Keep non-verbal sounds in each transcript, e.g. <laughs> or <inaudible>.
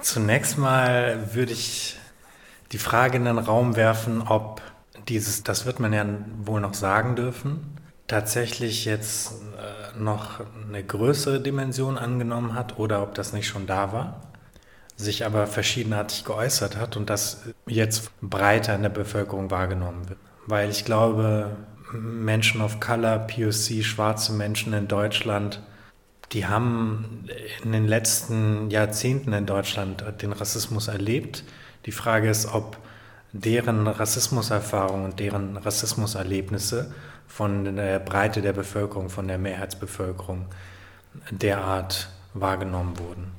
Zunächst mal würde ich die Frage in den Raum werfen, ob dieses, das wird man ja wohl noch sagen dürfen, tatsächlich jetzt äh, noch eine größere Dimension angenommen hat oder ob das nicht schon da war, sich aber verschiedenartig geäußert hat und das jetzt breiter in der Bevölkerung wahrgenommen wird. Weil ich glaube, Menschen of Color, POC, schwarze Menschen in Deutschland, die haben in den letzten Jahrzehnten in Deutschland den Rassismus erlebt. Die Frage ist, ob deren Rassismuserfahrungen und deren Rassismuserlebnisse von der Breite der Bevölkerung, von der Mehrheitsbevölkerung derart wahrgenommen wurden.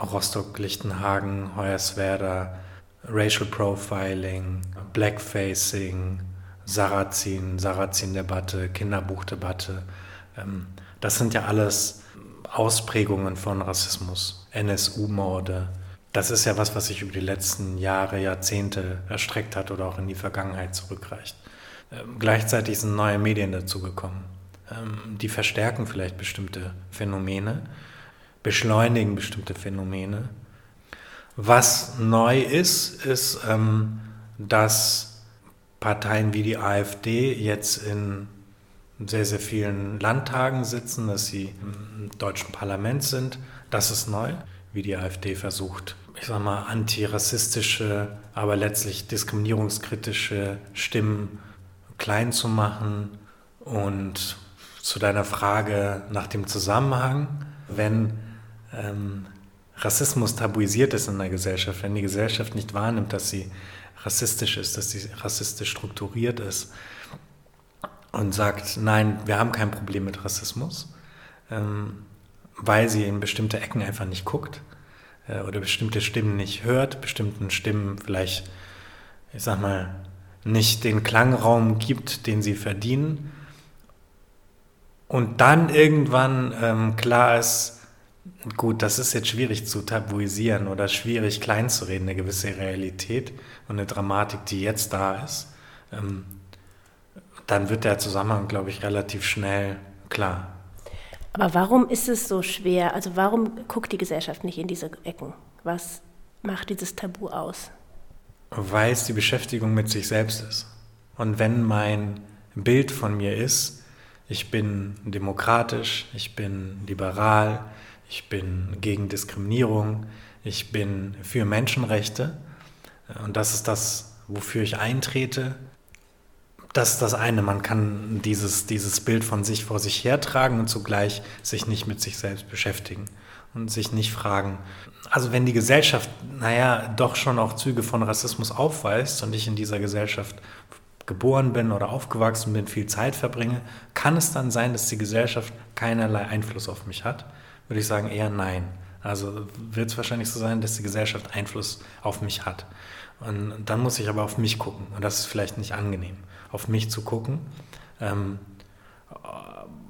Rostock, Lichtenhagen, Hoyerswerda, Racial Profiling, Blackfacing, Sarrazin, Sarrazin-Debatte, Kinderbuchdebatte. Ähm, das sind ja alles Ausprägungen von Rassismus, NSU-Morde. Das ist ja was, was sich über die letzten Jahre, Jahrzehnte erstreckt hat oder auch in die Vergangenheit zurückreicht. Ähm, gleichzeitig sind neue Medien dazugekommen. Ähm, die verstärken vielleicht bestimmte Phänomene, beschleunigen bestimmte Phänomene. Was neu ist, ist, ähm, dass Parteien wie die AfD jetzt in sehr, sehr vielen Landtagen sitzen, dass sie im deutschen Parlament sind. Das ist neu, wie die AfD versucht, ich sag mal, antirassistische, aber letztlich diskriminierungskritische Stimmen klein zu machen. Und zu deiner Frage nach dem Zusammenhang, wenn ähm, Rassismus tabuisiert ist in der Gesellschaft, wenn die Gesellschaft nicht wahrnimmt, dass sie rassistisch ist, dass sie rassistisch strukturiert ist, und sagt, nein, wir haben kein Problem mit Rassismus, ähm, weil sie in bestimmte Ecken einfach nicht guckt äh, oder bestimmte Stimmen nicht hört, bestimmten Stimmen vielleicht, ich sag mal, nicht den Klangraum gibt, den sie verdienen. Und dann irgendwann ähm, klar ist, gut, das ist jetzt schwierig zu tabuisieren oder schwierig kleinzureden, eine gewisse Realität und eine Dramatik, die jetzt da ist. Ähm, dann wird der Zusammenhang, glaube ich, relativ schnell klar. Aber warum ist es so schwer? Also warum guckt die Gesellschaft nicht in diese Ecken? Was macht dieses Tabu aus? Weil es die Beschäftigung mit sich selbst ist. Und wenn mein Bild von mir ist, ich bin demokratisch, ich bin liberal, ich bin gegen Diskriminierung, ich bin für Menschenrechte und das ist das, wofür ich eintrete, das ist das eine, man kann dieses, dieses Bild von sich vor sich hertragen und zugleich sich nicht mit sich selbst beschäftigen und sich nicht fragen. Also wenn die Gesellschaft, naja, doch schon auch Züge von Rassismus aufweist und ich in dieser Gesellschaft geboren bin oder aufgewachsen bin, viel Zeit verbringe, kann es dann sein, dass die Gesellschaft keinerlei Einfluss auf mich hat? Würde ich sagen, eher nein. Also wird es wahrscheinlich so sein, dass die Gesellschaft Einfluss auf mich hat. Und dann muss ich aber auf mich gucken. Und das ist vielleicht nicht angenehm auf mich zu gucken, ähm,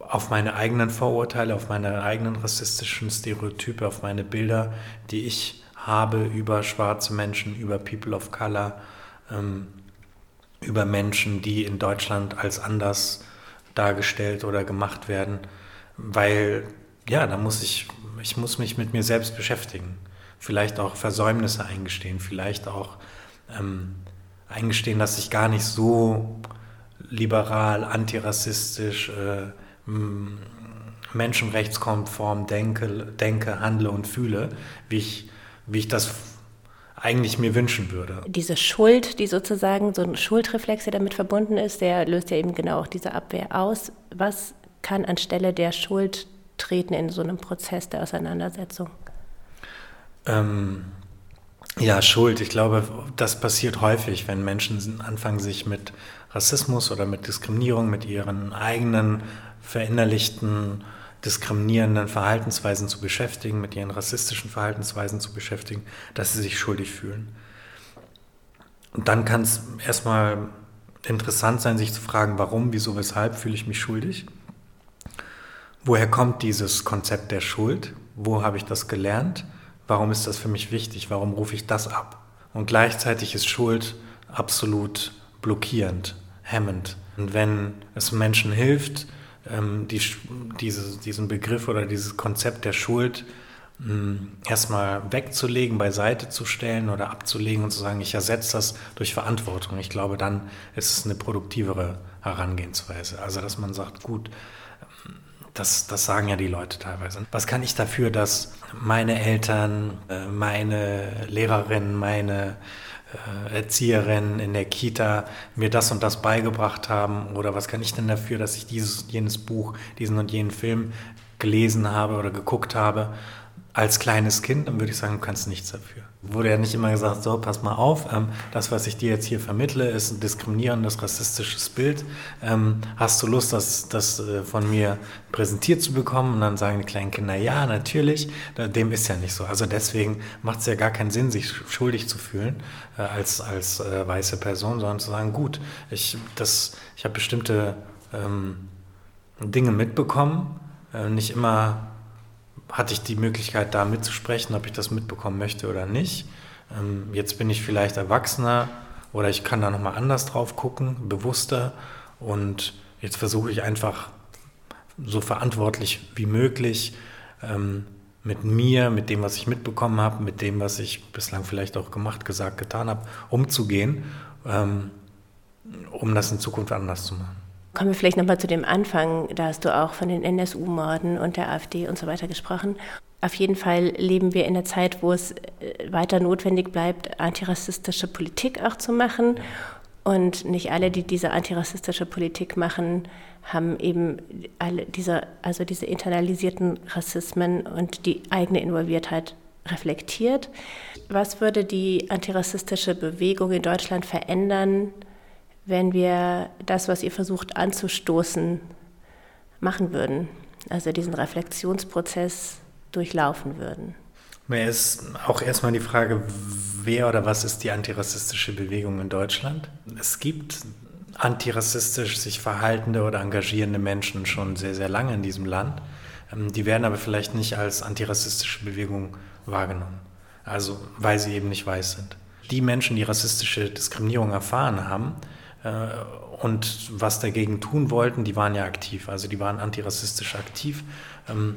auf meine eigenen Vorurteile, auf meine eigenen rassistischen Stereotype, auf meine Bilder, die ich habe über schwarze Menschen, über People of Color, ähm, über Menschen, die in Deutschland als anders dargestellt oder gemacht werden, weil ja, da muss ich, ich muss mich mit mir selbst beschäftigen, vielleicht auch Versäumnisse eingestehen, vielleicht auch ähm, eingestehen, dass ich gar nicht so liberal, antirassistisch, äh, menschenrechtskonform denke, denke, handle und fühle, wie ich, wie ich das eigentlich mir wünschen würde. Diese Schuld, die sozusagen so ein Schuldreflex, der damit verbunden ist, der löst ja eben genau auch diese Abwehr aus. Was kann anstelle der Schuld treten in so einem Prozess der Auseinandersetzung? Ähm, ja, Schuld. Ich glaube, das passiert häufig, wenn Menschen anfangen, sich mit Rassismus oder mit Diskriminierung, mit ihren eigenen verinnerlichten diskriminierenden Verhaltensweisen zu beschäftigen, mit ihren rassistischen Verhaltensweisen zu beschäftigen, dass sie sich schuldig fühlen. Und dann kann es erstmal interessant sein, sich zu fragen, warum, wieso, weshalb fühle ich mich schuldig? Woher kommt dieses Konzept der Schuld? Wo habe ich das gelernt? Warum ist das für mich wichtig? Warum rufe ich das ab? Und gleichzeitig ist Schuld absolut blockierend, hemmend. Und wenn es Menschen hilft, ähm, die, diese, diesen Begriff oder dieses Konzept der Schuld erstmal wegzulegen, beiseite zu stellen oder abzulegen und zu sagen, ich ersetze das durch Verantwortung. Ich glaube, dann ist es eine produktivere Herangehensweise. Also, dass man sagt, gut, das, das sagen ja die Leute teilweise. Was kann ich dafür, dass meine Eltern, äh, meine Lehrerin, meine äh, Erzieherinnen in der Kita mir das und das beigebracht haben? Oder was kann ich denn dafür, dass ich dieses jenes Buch, diesen und jenen Film gelesen habe oder geguckt habe? Als kleines Kind, dann würde ich sagen, du kannst nichts dafür. Wurde ja nicht immer gesagt, so, pass mal auf, ähm, das, was ich dir jetzt hier vermittle, ist ein diskriminierendes, rassistisches Bild. Ähm, hast du Lust, das, das äh, von mir präsentiert zu bekommen? Und dann sagen die kleinen Kinder, ja, natürlich. Dem ist ja nicht so. Also deswegen macht es ja gar keinen Sinn, sich schuldig zu fühlen äh, als, als äh, weiße Person, sondern zu sagen, gut, ich, ich habe bestimmte ähm, Dinge mitbekommen, nicht immer hatte ich die Möglichkeit, da mitzusprechen, ob ich das mitbekommen möchte oder nicht. Ähm, jetzt bin ich vielleicht erwachsener oder ich kann da nochmal anders drauf gucken, bewusster. Und jetzt versuche ich einfach so verantwortlich wie möglich ähm, mit mir, mit dem, was ich mitbekommen habe, mit dem, was ich bislang vielleicht auch gemacht, gesagt, getan habe, umzugehen, ähm, um das in Zukunft anders zu machen. Kommen wir vielleicht nochmal zu dem Anfang. Da hast du auch von den NSU-Morden und der AfD und so weiter gesprochen. Auf jeden Fall leben wir in einer Zeit, wo es äh, weiter notwendig bleibt, antirassistische Politik auch zu machen. Und nicht alle, die diese antirassistische Politik machen, haben eben alle diese, also diese internalisierten Rassismen und die eigene Involviertheit reflektiert. Was würde die antirassistische Bewegung in Deutschland verändern, wenn wir das, was ihr versucht anzustoßen, machen würden, also diesen Reflexionsprozess durchlaufen würden. Mir ist auch erstmal die Frage, wer oder was ist die antirassistische Bewegung in Deutschland? Es gibt antirassistisch sich verhaltende oder engagierende Menschen schon sehr, sehr lange in diesem Land. Ähm, die werden aber vielleicht nicht als antirassistische Bewegung wahrgenommen, also weil sie eben nicht weiß sind. Die Menschen, die rassistische Diskriminierung erfahren haben, und was dagegen tun wollten, die waren ja aktiv, also die waren antirassistisch aktiv. Ähm,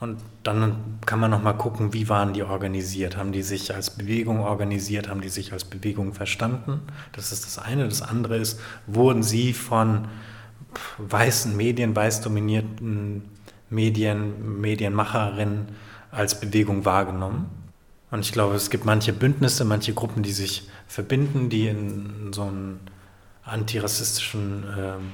und dann kann man noch mal gucken, wie waren die organisiert? Haben die sich als Bewegung organisiert? Haben die sich als Bewegung verstanden? Das ist das eine. Das andere ist, wurden sie von weißen Medien, weiß dominierten Medien, Medienmacherinnen als Bewegung wahrgenommen? Und ich glaube, es gibt manche Bündnisse, manche Gruppen, die sich verbinden, die in so ein antirassistischen ähm,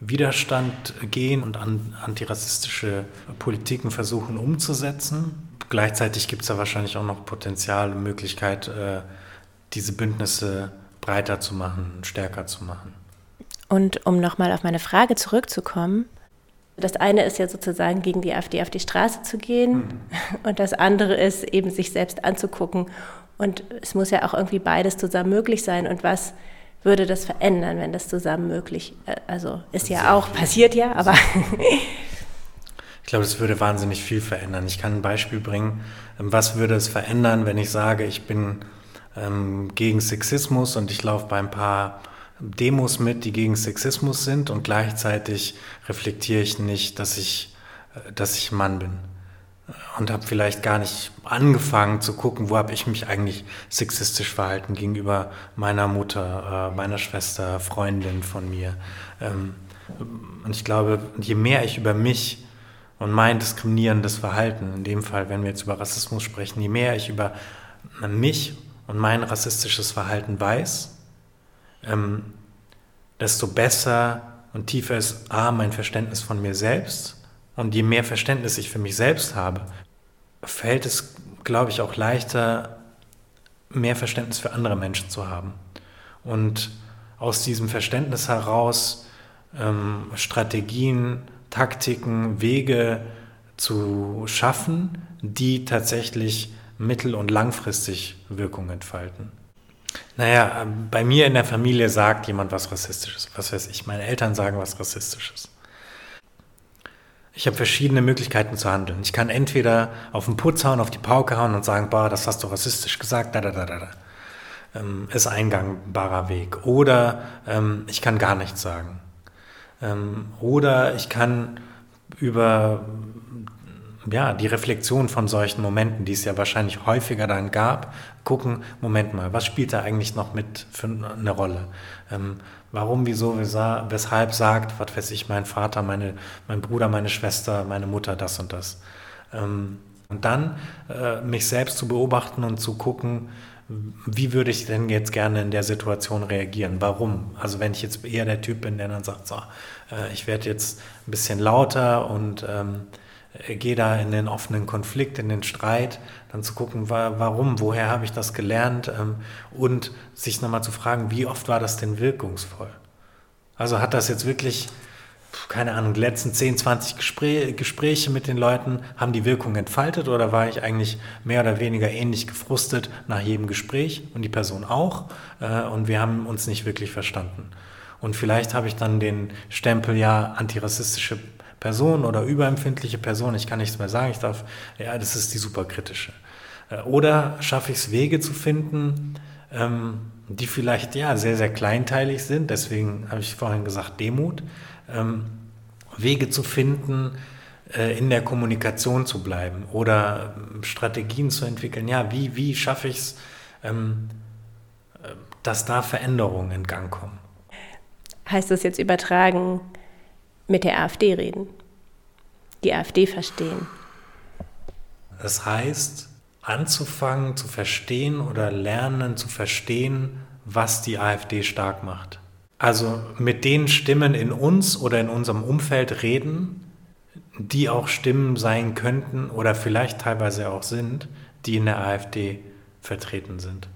Widerstand gehen und an, antirassistische Politiken versuchen umzusetzen. Gleichzeitig gibt es da wahrscheinlich auch noch Potenzial und Möglichkeit, äh, diese Bündnisse breiter zu machen, stärker zu machen. Und um nochmal auf meine Frage zurückzukommen, das eine ist ja sozusagen gegen die AfD auf die Straße zu gehen mhm. <laughs> und das andere ist eben sich selbst anzugucken. Und es muss ja auch irgendwie beides zusammen möglich sein. Und was würde das verändern, wenn das zusammen möglich, äh, also ist ja auch, passiert ja, aber. <laughs> <laughs> ich glaube, das würde wahnsinnig viel verändern. Ich kann ein Beispiel bringen. Ähm, was würde es verändern, wenn ich sage, ich bin ähm, gegen Sexismus und ich laufe bei ein paar Demos mit, die gegen Sexismus sind und gleichzeitig reflektiere ich nicht, dass ich, äh, dass ich Mann bin und habe vielleicht gar nicht angefangen zu gucken, wo habe ich mich eigentlich sexistisch verhalten gegenüber meiner Mutter, äh, meiner Schwester, Freundin von mir. Ähm, und ich glaube, je mehr ich über mich und mein diskriminierendes Verhalten, in dem Fall, wenn wir jetzt über Rassismus sprechen, je mehr ich über mich und mein rassistisches Verhalten weiß, ähm, desto besser und tiefer ist A, mein Verständnis von mir selbst und je mehr Verständnis ich für mich selbst habe, fällt es, glaube ich, auch leichter, mehr Verständnis für andere Menschen zu haben. Und aus diesem Verständnis heraus ähm, Strategien, Taktiken, Wege zu schaffen, die tatsächlich mittel- und langfristig Wirkung entfalten. Naja, ähm, bei mir in der Familie sagt jemand was Rassistisches. Was weiß ich, meine Eltern sagen was Rassistisches. Ich habe verschiedene Möglichkeiten zu handeln. Ich kann entweder auf den Putz hauen, auf die Pauke hauen und sagen, boah, das hast du rassistisch gesagt, da, da, da, da, da. Ähm, ist ein gangbarer Weg. Oder ähm, ich kann gar nichts sagen. Ähm, oder ich kann über ja, die Reflexion von solchen Momenten, die es ja wahrscheinlich häufiger dann gab, gucken, Moment mal, was spielt da eigentlich noch mit für eine Rolle? Ähm, warum, wieso, weshalb sagt, was weiß ich, mein Vater, meine, mein Bruder, meine Schwester, meine Mutter das und das? Ähm, und dann äh, mich selbst zu beobachten und zu gucken, wie würde ich denn jetzt gerne in der Situation reagieren? Warum? Also wenn ich jetzt eher der Typ bin, der dann sagt, so, äh, ich werde jetzt ein bisschen lauter und ähm, gehe da in den offenen Konflikt, in den Streit, dann zu gucken, warum, woher habe ich das gelernt ähm, und sich nochmal zu fragen, wie oft war das denn wirkungsvoll? Also hat das jetzt wirklich keine Ahnung, die letzten 10, 20 Gespräche, Gespräche mit den Leuten, haben die Wirkung entfaltet oder war ich eigentlich mehr oder weniger ähnlich gefrustet nach jedem Gespräch und die Person auch äh, und wir haben uns nicht wirklich verstanden. Und vielleicht habe ich dann den Stempel ja antirassistische Person oder überempfindliche Person, ich kann nichts mehr sagen, ich darf, ja, das ist die superkritische. Äh, oder schaffe ich es, Wege zu finden, ähm, die vielleicht ja sehr, sehr kleinteilig sind, deswegen habe ich vorhin gesagt Demut, ähm, Wege zu finden, äh, in der Kommunikation zu bleiben oder ähm, Strategien zu entwickeln. Ja, wie, wie schaffe ich es, ähm, äh, dass da Veränderungen in Gang kommen? Heißt das jetzt übertragen, mit der AfD reden? Die AfD verstehen? Das heißt, anzufangen zu verstehen oder lernen zu verstehen, was die AfD stark macht. Also mit den Stimmen in uns oder in unserem Umfeld reden, die auch Stimmen sein könnten oder vielleicht teilweise auch sind, die in der AfD vertreten sind.